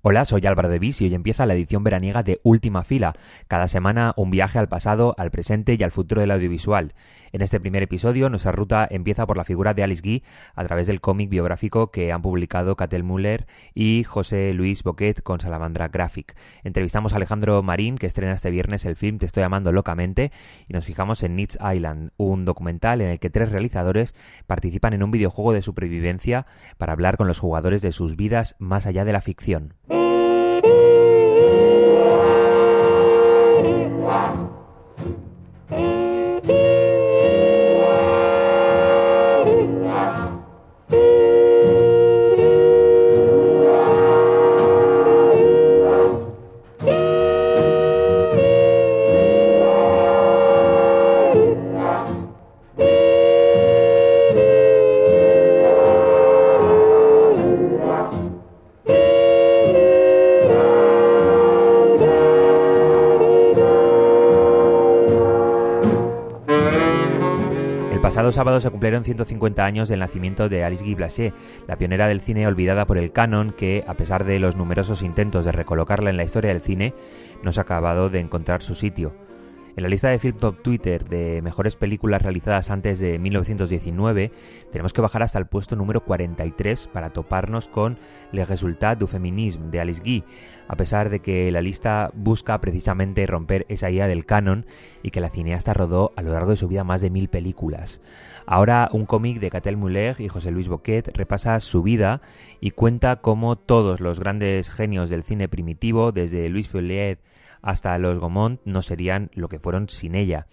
Hola, soy Álvaro de Vis y hoy empieza la edición veraniega de Última Fila. Cada semana un viaje al pasado, al presente y al futuro del audiovisual. En este primer episodio, nuestra ruta empieza por la figura de Alice Guy a través del cómic biográfico que han publicado Catel Müller y José Luis Boquet con Salamandra Graphic. Entrevistamos a Alejandro Marín, que estrena este viernes el film Te estoy amando locamente, y nos fijamos en Nietzsche Island, un documental en el que tres realizadores participan en un videojuego de supervivencia para hablar con los jugadores de sus vidas más allá de la ficción. Pasado sábado se cumplieron 150 años del nacimiento de Alice Guy Blaché, la pionera del cine olvidada por el canon que, a pesar de los numerosos intentos de recolocarla en la historia del cine, no se ha acabado de encontrar su sitio. En la lista de Film Top Twitter de mejores películas realizadas antes de 1919, tenemos que bajar hasta el puesto número 43 para toparnos con Le Résultat du Féminisme de Alice Guy, a pesar de que la lista busca precisamente romper esa idea del canon y que la cineasta rodó a lo largo de su vida más de mil películas. Ahora un cómic de Catel Muller y José Luis Boquet repasa su vida y cuenta cómo todos los grandes genios del cine primitivo, desde Louis Feuillet hasta los Gaumont no serían lo que fueron sin ella.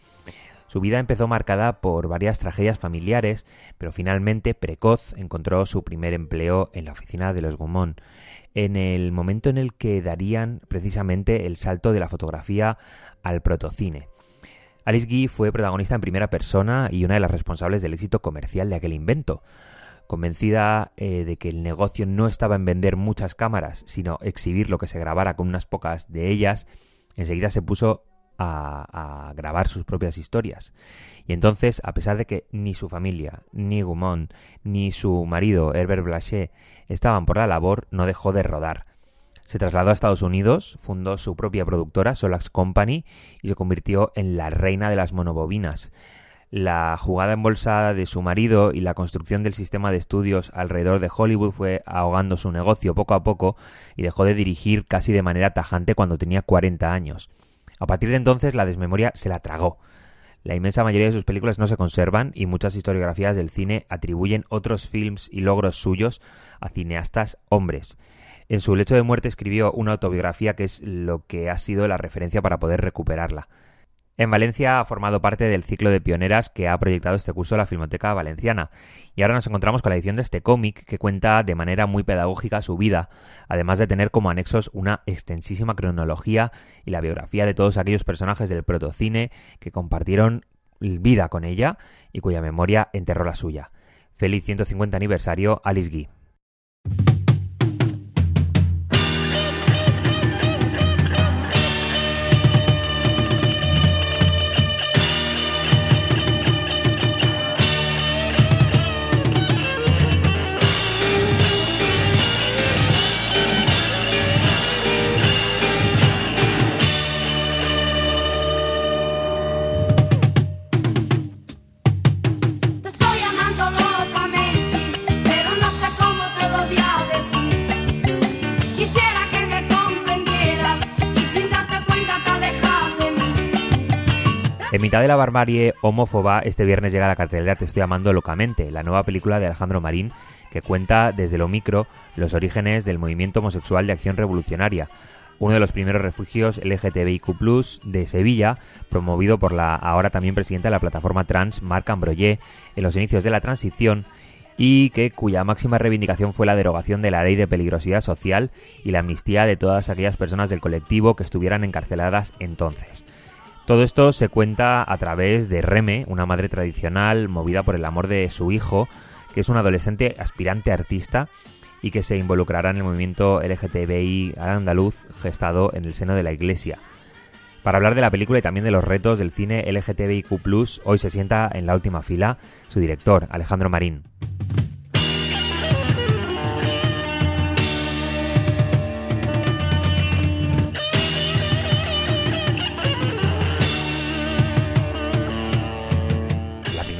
Su vida empezó marcada por varias tragedias familiares, pero finalmente precoz encontró su primer empleo en la oficina de los Gaumont, en el momento en el que darían precisamente el salto de la fotografía al protocine. Alice Guy fue protagonista en primera persona y una de las responsables del éxito comercial de aquel invento. Convencida eh, de que el negocio no estaba en vender muchas cámaras, sino exhibir lo que se grabara con unas pocas de ellas, enseguida se puso a, grabar sus propias historias. Y entonces, a pesar de que ni su familia, ni Gaumont, ni su marido, Herbert Blaché, estaban por la labor, no dejó de rodar. Se trasladó a Estados Unidos, fundó su propia productora, Solax Company, y se convirtió en la reina de las monobobinas. La jugada en bolsa de su marido y la construcción del sistema de estudios alrededor de Hollywood fue ahogando su negocio poco a poco y dejó de dirigir casi de manera tajante cuando tenía 40 años. A partir de entonces la desmemoria se la tragó. La inmensa mayoría de sus películas no se conservan y muchas historiografías del cine atribuyen otros films y logros suyos a cineastas hombres. En su lecho de muerte escribió una autobiografía que es lo que ha sido la referencia para poder recuperarla. En Valencia ha formado parte del ciclo de pioneras que ha proyectado este curso la Filmoteca Valenciana. Y ahora nos encontramos con la edición de este cómic que cuenta de manera muy pedagógica su vida, además de tener como anexos una extensísima cronología y la biografía de todos aquellos personajes del protocine que compartieron vida con ella y cuya memoria enterró la suya. Feliz 150 aniversario, Alice Guy. De la barbarie homófoba, este viernes llega a la cartelera Te estoy amando locamente, la nueva película de Alejandro Marín que cuenta desde lo micro los orígenes del movimiento homosexual de acción revolucionaria, uno de los primeros refugios LGTBIQ de Sevilla, promovido por la ahora también presidenta de la plataforma trans, Marc Ambroyé, en los inicios de la transición y que cuya máxima reivindicación fue la derogación de la ley de peligrosidad social y la amnistía de todas aquellas personas del colectivo que estuvieran encarceladas entonces. Todo esto se cuenta a través de Reme, una madre tradicional movida por el amor de su hijo, que es un adolescente aspirante artista y que se involucrará en el movimiento LGTBI andaluz gestado en el seno de la Iglesia. Para hablar de la película y también de los retos del cine LGTBIQ, hoy se sienta en la última fila su director, Alejandro Marín.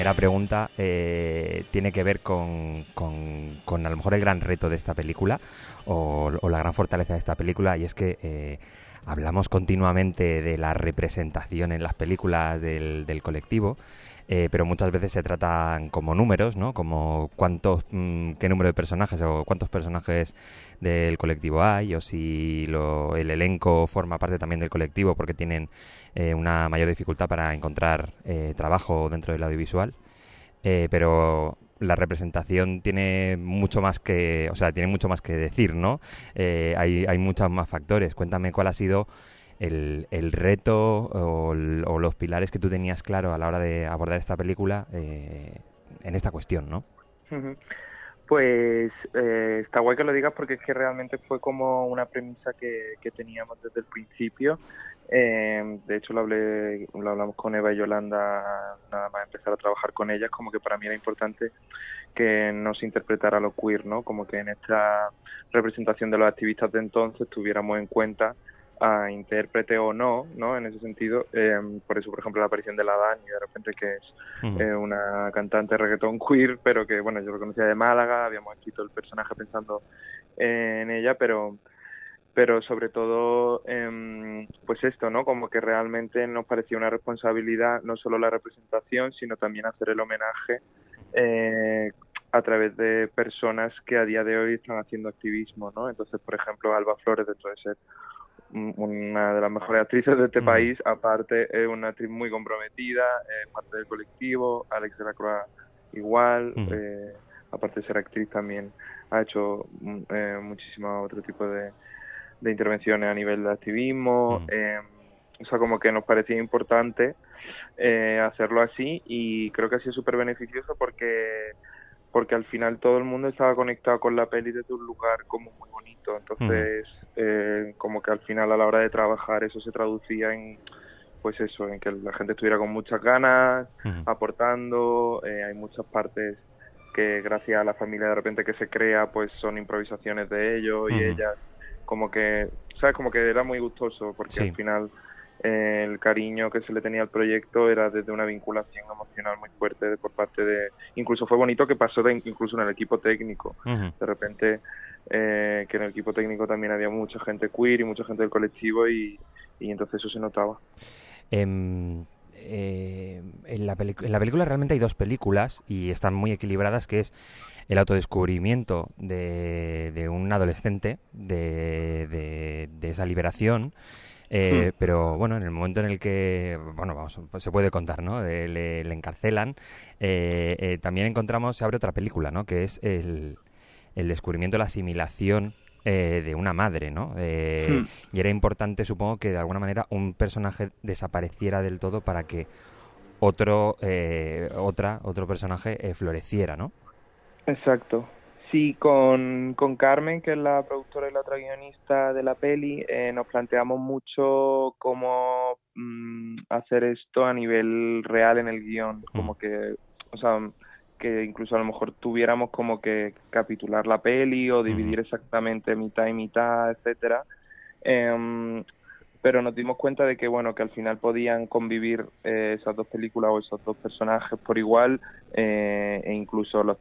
Primera pregunta eh, tiene que ver con, con, a lo mejor el gran reto de esta película o, la gran fortaleza de esta película y es que eh, hablamos continuamente de la representación en las películas del, colectivo eh, pero muchas veces se tratan como números, ¿no? Como cuántos, mm, qué número de personajes o cuántos personajes del colectivo hay o si el elenco forma parte también del colectivo porque tienen eh, una mayor dificultad para encontrar eh, trabajo dentro del audiovisual. pero la representación tiene mucho más que, o sea, tiene mucho más que decir, ¿no? hay, hay muchos más factores. Cuéntame cuál ha sido el, el reto o, los pilares que tú tenías claro a la hora de abordar esta película eh, en esta cuestión, ¿no? Pues eh, está guay que lo digas porque es que realmente fue como una premisa que, que teníamos desde el principio. Eh, de hecho, lo, hablé, lo hablamos con Eva y Yolanda nada más empezar a trabajar con ellas, como que para mí era importante que no se interpretara lo queer, ¿no? Como que en esta representación de los activistas de entonces tuviéramos en cuenta a intérprete o no, ¿no? En ese sentido, eh, por eso, por ejemplo, la aparición de la Dani, de repente que es eh, una cantante reggaetón queer, pero que, bueno, yo lo conocía de Málaga, habíamos escrito el personaje pensando en ella, pero pero sobre todo, eh, pues esto, ¿no? Como que realmente nos parecía una responsabilidad no solo la representación, sino también hacer el homenaje eh, a través de personas que a día de hoy están haciendo activismo, ¿no? Entonces, por ejemplo, Alba Flores, dentro de ser una de las mejores actrices de este país, aparte es una actriz muy comprometida, es parte del colectivo, Alex de la Croix igual, eh, aparte de ser actriz también ha hecho mm, eh, muchísimo otro tipo de, de, intervenciones a nivel de activismo, eh, o sea, como que nos parecía importante eh, hacerlo así y creo que ha sido súper beneficioso porque porque al final todo el mundo estaba conectado con la peli desde un lugar como muy bonito, entonces eh, como que al final a la hora de trabajar eso se traducía en pues eso, en que la gente estuviera con muchas ganas, aportando, eh, hay muchas partes que gracias a la familia de repente que se crea pues son improvisaciones de ellos y ellas como que, ¿sabes? Como que era muy gustoso porque al final el cariño que se le tenía al proyecto era desde una vinculación emocional muy fuerte por parte de incluso fue bonito que pasó de, incluso en el equipo técnico. De repente eh, que en el equipo técnico también había mucha gente queer y mucha gente del colectivo y, y entonces eso se notaba. Em, eh, en, la en la película realmente hay dos películas y están muy equilibradas que es el autodescubrimiento de, de un adolescente de, de, de esa liberación eh, hmm. Pero bueno, en el momento en el que, bueno, vamos, pues se puede contar, ¿no? le, encarcelan, eh, eh, también encontramos, se abre otra película, ¿no? Que es el, el descubrimiento, la asimilación de una madre, ¿no? Hmm. Y era importante, supongo, que de alguna manera un personaje desapareciera del todo para que otro, otra, otro personaje floreciera, ¿no? Exacto. Sí, con, con Carmen, que es la productora y la otra guionista de la peli, eh, nos planteamos mucho cómo mm, hacer esto a nivel real en el guion, mm. como que, o sea, que incluso a lo mejor tuviéramos como que capitular la peli o dividir exactamente mitad y mitad, etcétera. Eh, pero nos dimos cuenta de que bueno que al final podían convivir eh, esas dos películas o esos dos personajes por igual eh, e incluso los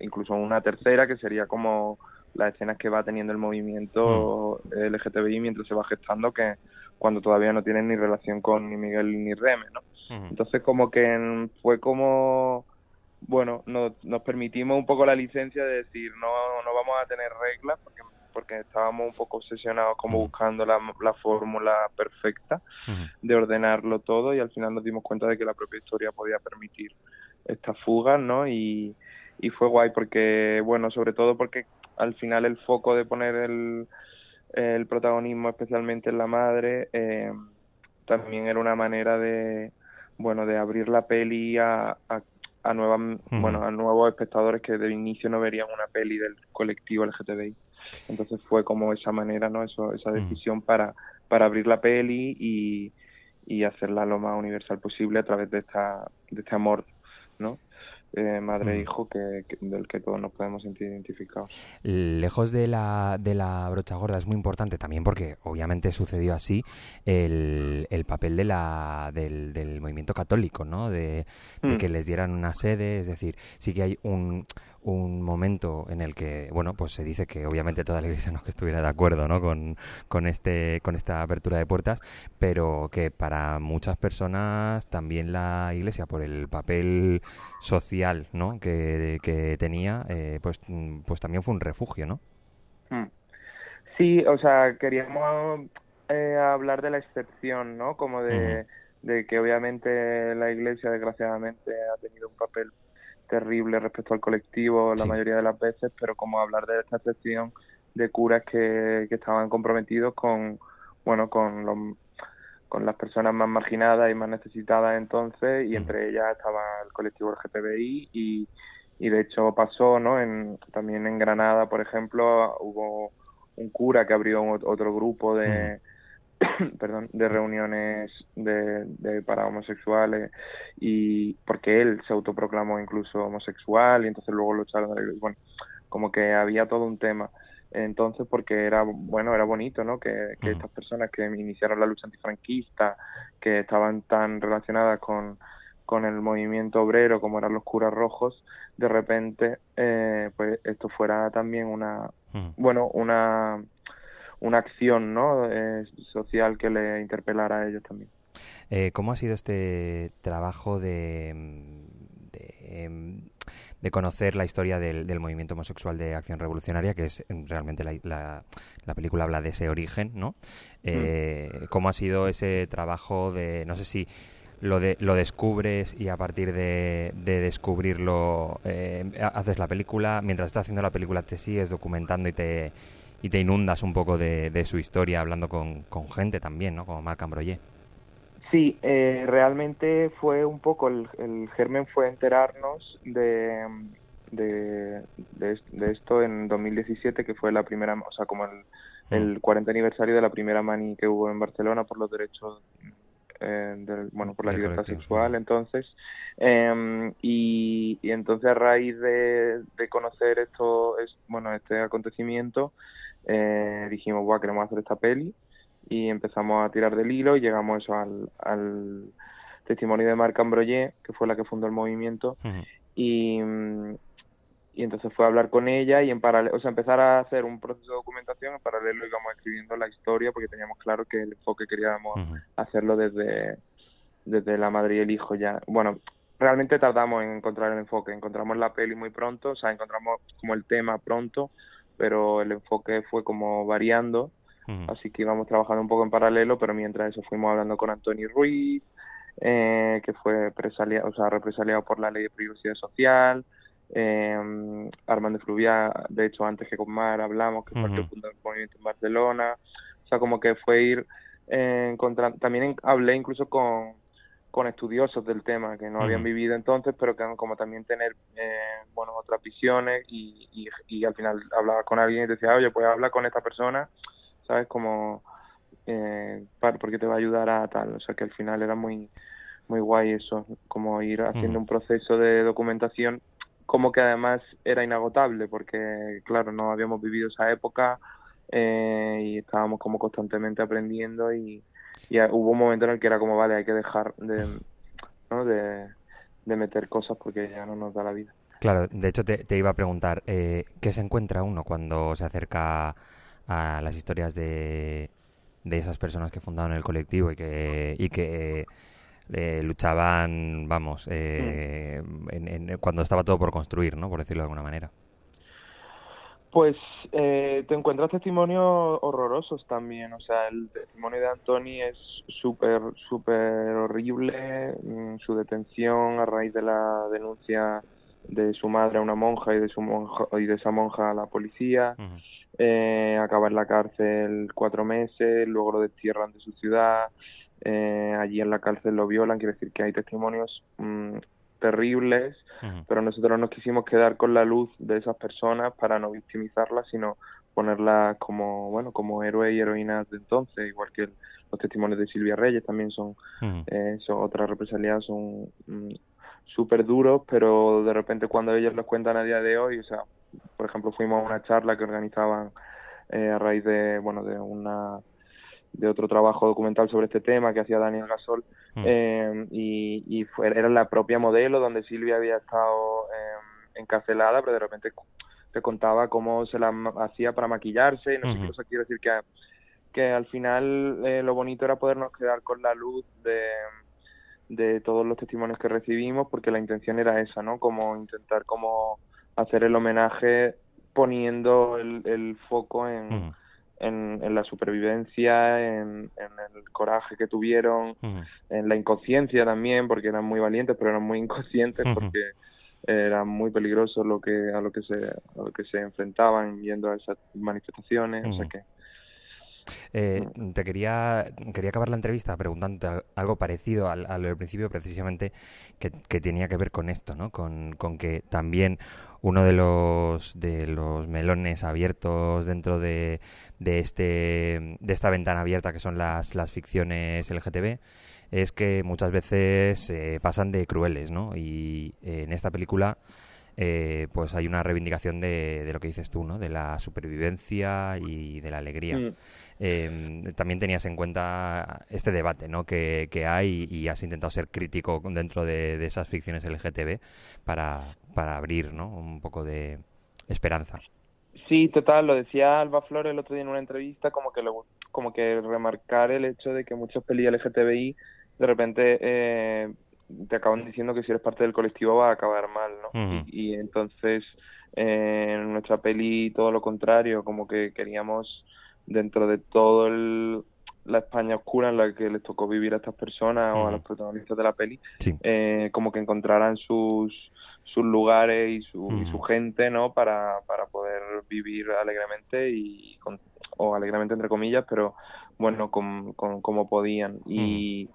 incluso una tercera que sería como las escenas que va teniendo el movimiento mm. LGTBI mientras se va gestando que cuando todavía no tienen ni relación con ni Miguel ni Reme no entonces como que fue como bueno nos, nos permitimos un poco la licencia de decir no no vamos a tener reglas porque porque estábamos un poco obsesionados como buscando la, la fórmula perfecta de ordenarlo todo y al final nos dimos cuenta de que la propia historia podía permitir esta fuga, ¿no? Y, y fue guay porque, bueno, sobre todo porque al final el foco de poner el, el protagonismo especialmente en la madre eh, también era una manera de, bueno, de abrir la peli a, a, nuevas, bueno, a nuevos espectadores que de inicio no verían una peli del colectivo LGTBI. Entonces fue como esa manera, ¿no? Eso, esa mm. decisión para, para abrir la peli y, y hacerla lo más universal posible a través de, esta, de este amor, ¿no? eh, madre e hijo que, del que todos nos podemos sentir identificados. Lejos de la, de la brocha gorda es muy importante también porque obviamente sucedió así el, el papel de la, del, del movimiento católico, ¿no? De, de, mm. que les dieran una sede, es decir, sí que hay un un momento en el que, bueno, pues se dice que obviamente toda la iglesia no es que estuviera de acuerdo, ¿no? Con, con, este, con esta apertura de puertas, pero que para muchas personas también la iglesia, por el papel social, ¿no? Que, que tenía, eh, pues, pues también fue un refugio, ¿no? Hmm. Sí, o sea, queríamos eh, hablar de la excepción, ¿no? Como de, de que obviamente la iglesia, desgraciadamente, ha tenido un papel terrible respecto al colectivo la mayoría de las veces, pero como hablar de esta sección de curas que, que estaban comprometidos con, bueno, con los con las personas más marginadas y más necesitadas entonces y entre ellas estaba el colectivo LGTBI y, y de hecho pasó, ¿no? En, también en Granada, por ejemplo, hubo un cura que abrió otro grupo de, perdón, de reuniones de, de, para homosexuales y porque él se autoproclamó incluso homosexual y entonces luego lo echaron bueno como que había todo un tema. Entonces porque era bueno era bonito no que, que estas personas que iniciaron la lucha antifranquista que estaban tan relacionadas con con el movimiento obrero como eran los curas rojos de repente eh, pues esto fuera también una bueno una una acción ¿no? Eh, social que le interpelara a ellos también. Eh, ¿Cómo ha sido este trabajo de, em, de, conocer la historia del, del, movimiento homosexual de acción revolucionaria, que es realmente la, la, película habla de ese origen, ¿no? Eh, mm. ¿Cómo ha sido ese trabajo de, no sé si lo, de, lo descubres y a partir de, de descubrirlo haces la película, mientras estás haciendo la película te sigues documentando y te y te inundas un poco de, su historia hablando con, gente también, ¿no? Como Marc Ambroyé. Sí, eh, realmente fue un poco, el, germen fue enterarnos de, de, de, esto en 2017, que fue la primera, o sea, como el, mm. el 40 aniversario de la primera mani que hubo en Barcelona por los derechos eh, del, bueno, por la libertad sexual, entonces, eh, y, y, entonces a raíz de, de conocer esto, es, bueno, este acontecimiento, eh, dijimos, Buah, queremos hacer esta peli y empezamos a tirar del hilo y llegamos eso al, al testimonio de Marc Ambroyé, que fue la que fundó el movimiento, y, y entonces fue a hablar con ella y en paralelo, o sea, empezar a hacer un proceso de documentación, en paralelo íbamos escribiendo la historia porque teníamos claro que el enfoque queríamos hacerlo desde, desde la madre y el hijo ya. Bueno, realmente tardamos en encontrar el enfoque, encontramos la peli muy pronto, o sea, encontramos como el tema pronto, pero el enfoque fue como variando, así que íbamos trabajando un poco en paralelo, pero mientras eso fuimos hablando con Antonio Ruiz, eh, que fue represaliado, o sea, represaliado por la ley de privacidad social, eh, Armando Fluvia, de hecho antes que con Mar hablamos, que fue el movimiento en Barcelona, o sea, como que fue ir eh, encontrando, también hablé incluso con con estudiosos del tema que no habían vivido entonces, pero que como también tener eh, bueno otras visiones y, y, al final hablaba con alguien y decía, oye, pues habla con esta persona, ¿sabes? Como eh, porque te va a ayudar a tal, o sea que al final era muy muy guay eso, como ir haciendo un proceso de documentación como que además era inagotable porque claro, no habíamos vivido esa época eh, y estábamos como constantemente aprendiendo y y hubo un momento en el que era como, vale, hay que dejar de, ¿no? de, meter cosas porque ya no nos da la vida. Claro, de hecho te, iba a preguntar, eh, ¿qué se encuentra uno cuando se acerca a las historias de, de esas personas que fundaron el colectivo y que, y que eh, luchaban, vamos, eh, mm. cuando estaba todo por construir, ¿no? Por decirlo de alguna manera. Pues eh, te encuentras testimonios horrorosos también, o sea, el testimonio de Antoni es súper, súper horrible, mm, su detención a raíz de la denuncia de su madre a una monja y de su monja y de esa monja a la policía, eh, acaba en la cárcel cuatro meses, luego lo destierran de su ciudad, eh, allí en la cárcel lo violan, quiere decir que hay testimonios mm, terribles, pero nosotros nos quisimos quedar con la luz de esas personas para no victimizarlas, sino ponerlas como, bueno, como héroes y heroínas de entonces, igual que los testimonios de Silvia Reyes también son, eh, son otras represaliadas, son mm, súper duros, pero de repente cuando ellos los cuentan a día de hoy, o sea, por ejemplo, fuimos a una charla que organizaban eh, a raíz de, bueno, de una de otro trabajo documental sobre este tema que hacía Daniel Gasol mm. eh, y, y fue, era la propia modelo donde Silvia había estado eh, encarcelada pero de repente te contaba cómo se la hacía para maquillarse y no sé qué cosa quiero decir que que al final eh, lo bonito era podernos quedar con la luz de, de todos los testimonios que recibimos porque la intención era esa no como intentar como hacer el homenaje poniendo el, el foco en en, la supervivencia, en, el coraje que tuvieron, en la inconsciencia también, porque eran muy valientes, pero eran muy inconscientes porque era muy peligroso lo que a lo que se a lo que se enfrentaban yendo a esas manifestaciones, o sea que eh, te quería, quería acabar la entrevista preguntando algo parecido al, lo del principio, precisamente, que, que, tenía que ver con esto, ¿no? Con, con que también uno de los, de los melones abiertos dentro de, de, este, de esta ventana abierta que son las, las ficciones LGTB es que muchas veces pasan de crueles, ¿no? Y en esta película eh, pues hay una reivindicación de, de, lo que dices tú, ¿no? De la supervivencia y de la alegría. Mm. Em, también tenías en cuenta este debate, ¿no? Que, que hay y has intentado ser crítico dentro de, de esas ficciones LGTB para, para abrir, ¿no? Un poco de esperanza. Sí, total, lo decía Alba Flores el otro día en una entrevista, como que lo, como que remarcar el hecho de que muchos peli LGTBI de repente eh, te acaban diciendo que si eres parte del colectivo va a acabar mal, ¿no? y, entonces eh, en nuestra peli todo lo contrario, como que queríamos dentro de todo el, la España oscura en la que les tocó vivir a estas personas o a los protagonistas de la peli, eh, como que encontraran sus sus lugares y su, y su gente, ¿no? Para, para poder vivir alegremente y o alegremente entre comillas, pero bueno, con, como podían. Y,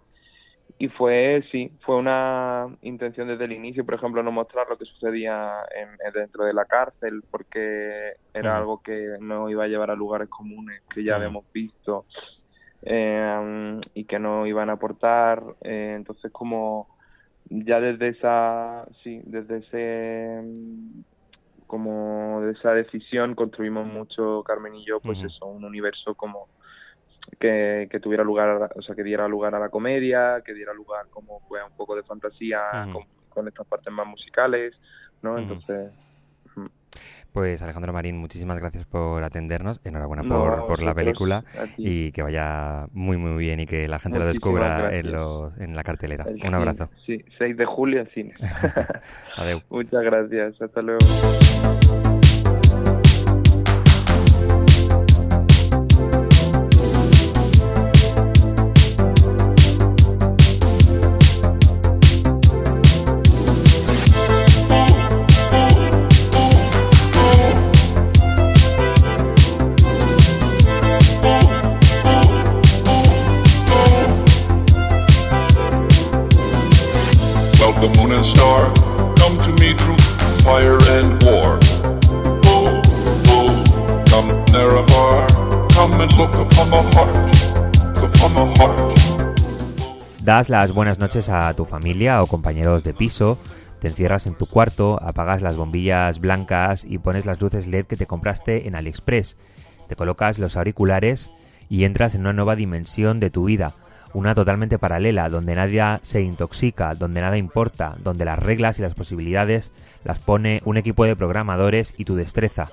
y fue, sí, fue una intención desde el inicio, por ejemplo, no mostrar lo que sucedía en, dentro de la cárcel, porque era algo que no iba a llevar a lugares comunes que ya habíamos visto eh, y que no iban a aportar. Eh, entonces, como ya desde esa, sí, desde ese como de esa decisión construimos mucho Carmen y yo pues eso un universo como que, que tuviera lugar, o sea, que diera lugar a la comedia, que diera lugar como pues un poco de fantasía con, estas partes más musicales, ¿no? Entonces... Pues Alejandro Marín, muchísimas gracias por atendernos, enhorabuena por, por la película y que vaya muy muy bien y que la gente lo descubra en, en la cartelera. Un abrazo. Sí, 6 de julio en cines. Adiós. Muchas gracias, hasta luego. Das las buenas noches a tu familia o compañeros de piso, te encierras en tu cuarto, apagas las bombillas blancas y pones las luces LED que te compraste en AliExpress. Te colocas los auriculares y entras en una nueva dimensión de tu vida, una totalmente paralela, donde nadie se intoxica, donde nada importa, donde las reglas y las posibilidades las pone un equipo de programadores y tu destreza.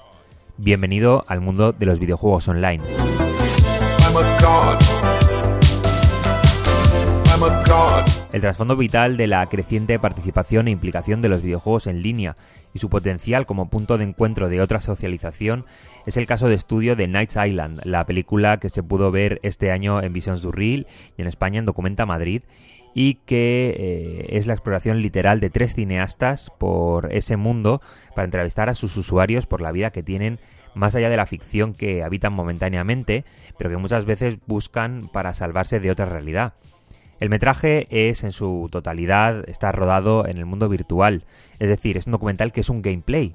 Bienvenido al mundo de los videojuegos online. El trasfondo vital de la creciente participación e implicación de los videojuegos en línea y su potencial como punto de encuentro de otra socialización es el caso de estudio de Nights Island, la película que se pudo ver este año en Visions du Reel y en España en Documenta Madrid y que eh, es la exploración literal de tres cineastas por ese mundo para entrevistar a sus usuarios por la vida que tienen más allá de la ficción que habitan momentáneamente, pero que muchas veces buscan para salvarse de otra realidad. El metraje es en su totalidad, está rodado en el mundo virtual, es decir, es un documental que es un gameplay.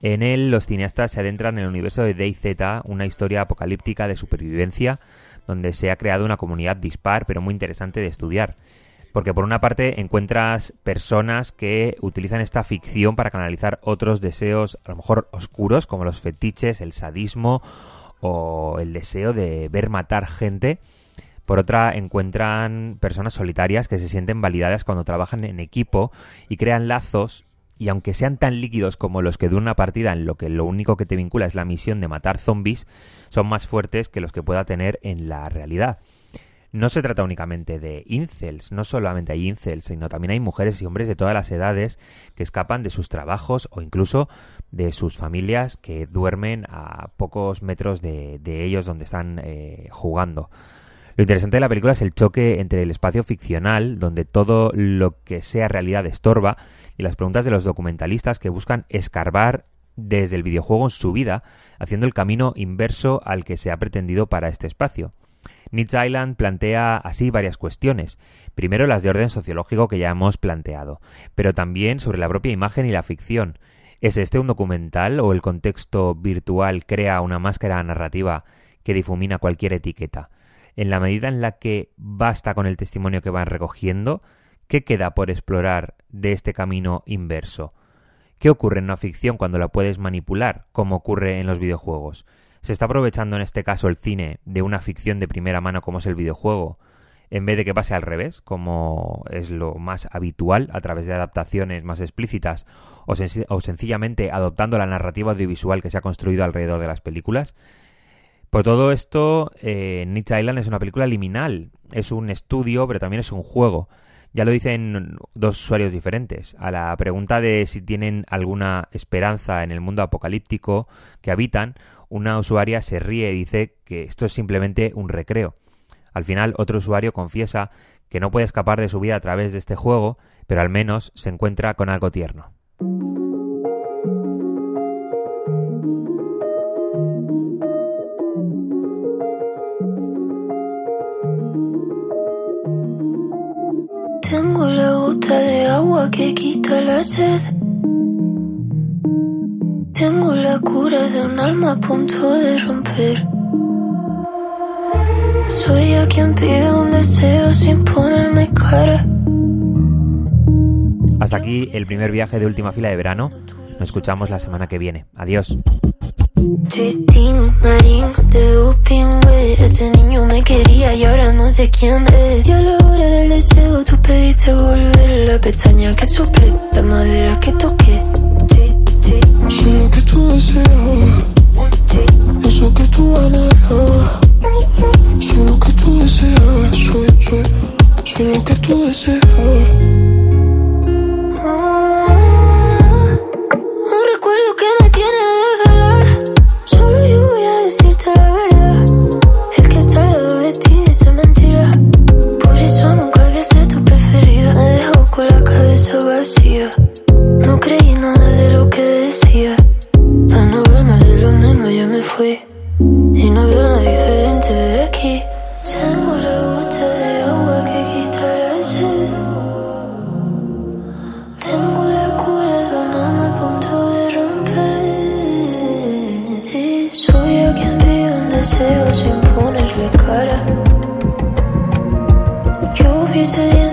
En él los cineastas se adentran en el universo de DayZ, una historia apocalíptica de supervivencia, donde se ha creado una comunidad dispar pero muy interesante de estudiar. Porque por una parte encuentras personas que utilizan esta ficción para canalizar otros deseos, a lo mejor oscuros, como los fetiches, el sadismo o el deseo de ver matar gente. Por otra, encuentran personas solitarias que se sienten validadas cuando trabajan en equipo y crean lazos y aunque sean tan líquidos como los que de una partida en lo que lo único que te vincula es la misión de matar zombies, son más fuertes que los que pueda tener en la realidad. No se trata únicamente de incels, no solamente hay incels, sino también hay mujeres y hombres de todas las edades que escapan de sus trabajos o incluso de sus familias que duermen a pocos metros de, ellos donde están eh, jugando. Lo interesante de la película es el choque entre el espacio ficcional, donde todo lo que sea realidad estorba, y las preguntas de los documentalistas que buscan escarbar desde el videojuego en su vida, haciendo el camino inverso al que se ha pretendido para este espacio. Nietzsche Island plantea así varias cuestiones. Primero las de orden sociológico que ya hemos planteado, pero también sobre la propia imagen y la ficción. ¿Es este un documental o el contexto virtual crea una máscara narrativa que difumina cualquier etiqueta? En la medida en la que basta con el testimonio que van recogiendo, ¿Qué queda por explorar de este camino inverso? ¿Qué ocurre en una ficción cuando la puedes manipular, como ocurre en los videojuegos? ¿Se está aprovechando en este caso el cine de una ficción de primera mano como es el videojuego, en vez de que pase al revés, como es lo más habitual a través de adaptaciones más explícitas, o, sencillamente adoptando la narrativa audiovisual que se ha construido alrededor de las películas? Por todo esto, eh, Island es una película liminal, es un estudio, pero también es un juego ya lo dicen dos usuarios diferentes. A la pregunta de si tienen alguna esperanza en el mundo apocalíptico que habitan, una usuaria se ríe y dice que esto es simplemente un recreo. Al final, otro usuario confiesa que no puede escapar de su vida a través de este juego, pero al menos se encuentra con algo tierno. De agua que quita la sed. Tengo la cura de un alma a punto de romper. Soy a quien pide un deseo sin ponerme cara. Hasta aquí el primer viaje de última fila de verano. Nos escuchamos la semana que viene. Adiós. Marín de doping, Ese niño me quería y ahora no sé quién es. Y a la hora del deseo tú pediste volver la pestaña que suple, la madera que toqué. Soy lo que tú deseas, eso que tú anhelas. Sin ponerle cara. Yo hubiese